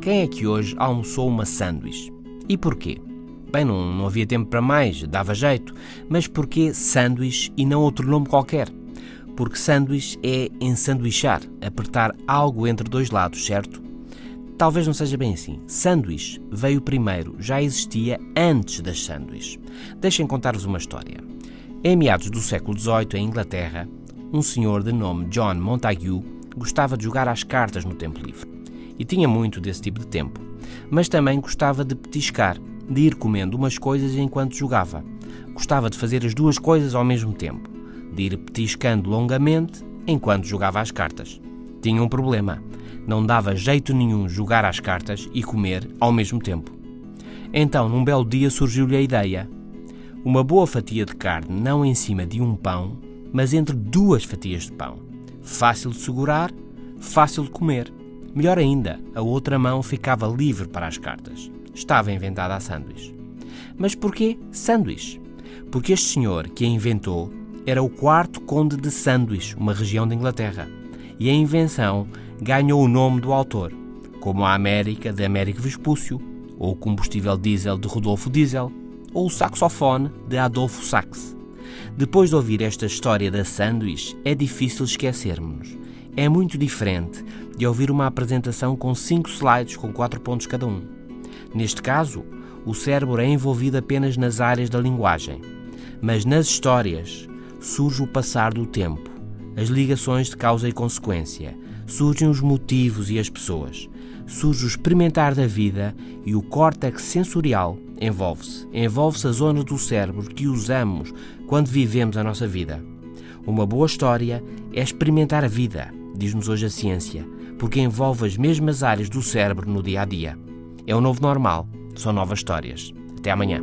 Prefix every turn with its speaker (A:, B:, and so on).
A: Quem é que hoje almoçou uma sanduíche? E porquê? Bem, não, não havia tempo para mais, dava jeito. Mas porquê sanduíche e não outro nome qualquer? Porque sanduíche é ensanduichar, apertar algo entre dois lados, certo? Talvez não seja bem assim. Sanduíche veio primeiro, já existia antes das sanduíches. Deixem contar-vos uma história. Em meados do século XVIII, em Inglaterra, um senhor de nome John Montague gostava de jogar às cartas no tempo livre e tinha muito desse tipo de tempo. Mas também gostava de petiscar, de ir comendo umas coisas enquanto jogava. Gostava de fazer as duas coisas ao mesmo tempo, de ir petiscando longamente enquanto jogava às cartas. Tinha um problema: não dava jeito nenhum jogar às cartas e comer ao mesmo tempo. Então, num belo dia, surgiu-lhe a ideia: uma boa fatia de carne não em cima de um pão, mas entre duas fatias de pão. Fácil de segurar, fácil de comer. Melhor ainda, a outra mão ficava livre para as cartas. Estava inventada a sanduíche. Mas porquê sanduíche? Porque este senhor que a inventou era o quarto conde de Sandwich, uma região da Inglaterra. E a invenção ganhou o nome do autor, como a América de Américo Vespúcio, ou o combustível diesel de Rodolfo Diesel, ou o saxofone de Adolfo Sax. Depois de ouvir esta história da sanduíche, é difícil esquecermos. É muito diferente de ouvir uma apresentação com cinco slides com quatro pontos cada um. Neste caso, o cérebro é envolvido apenas nas áreas da linguagem. Mas nas histórias surge o passar do tempo, as ligações de causa e consequência, surgem os motivos e as pessoas, surge o experimentar da vida e o córtex sensorial envolve-se. Envolve-se a zona do cérebro que usamos quando vivemos a nossa vida. Uma boa história é experimentar a vida, diz-nos hoje a ciência, porque envolve as mesmas áreas do cérebro no dia a dia. É o novo normal, são novas histórias. Até amanhã.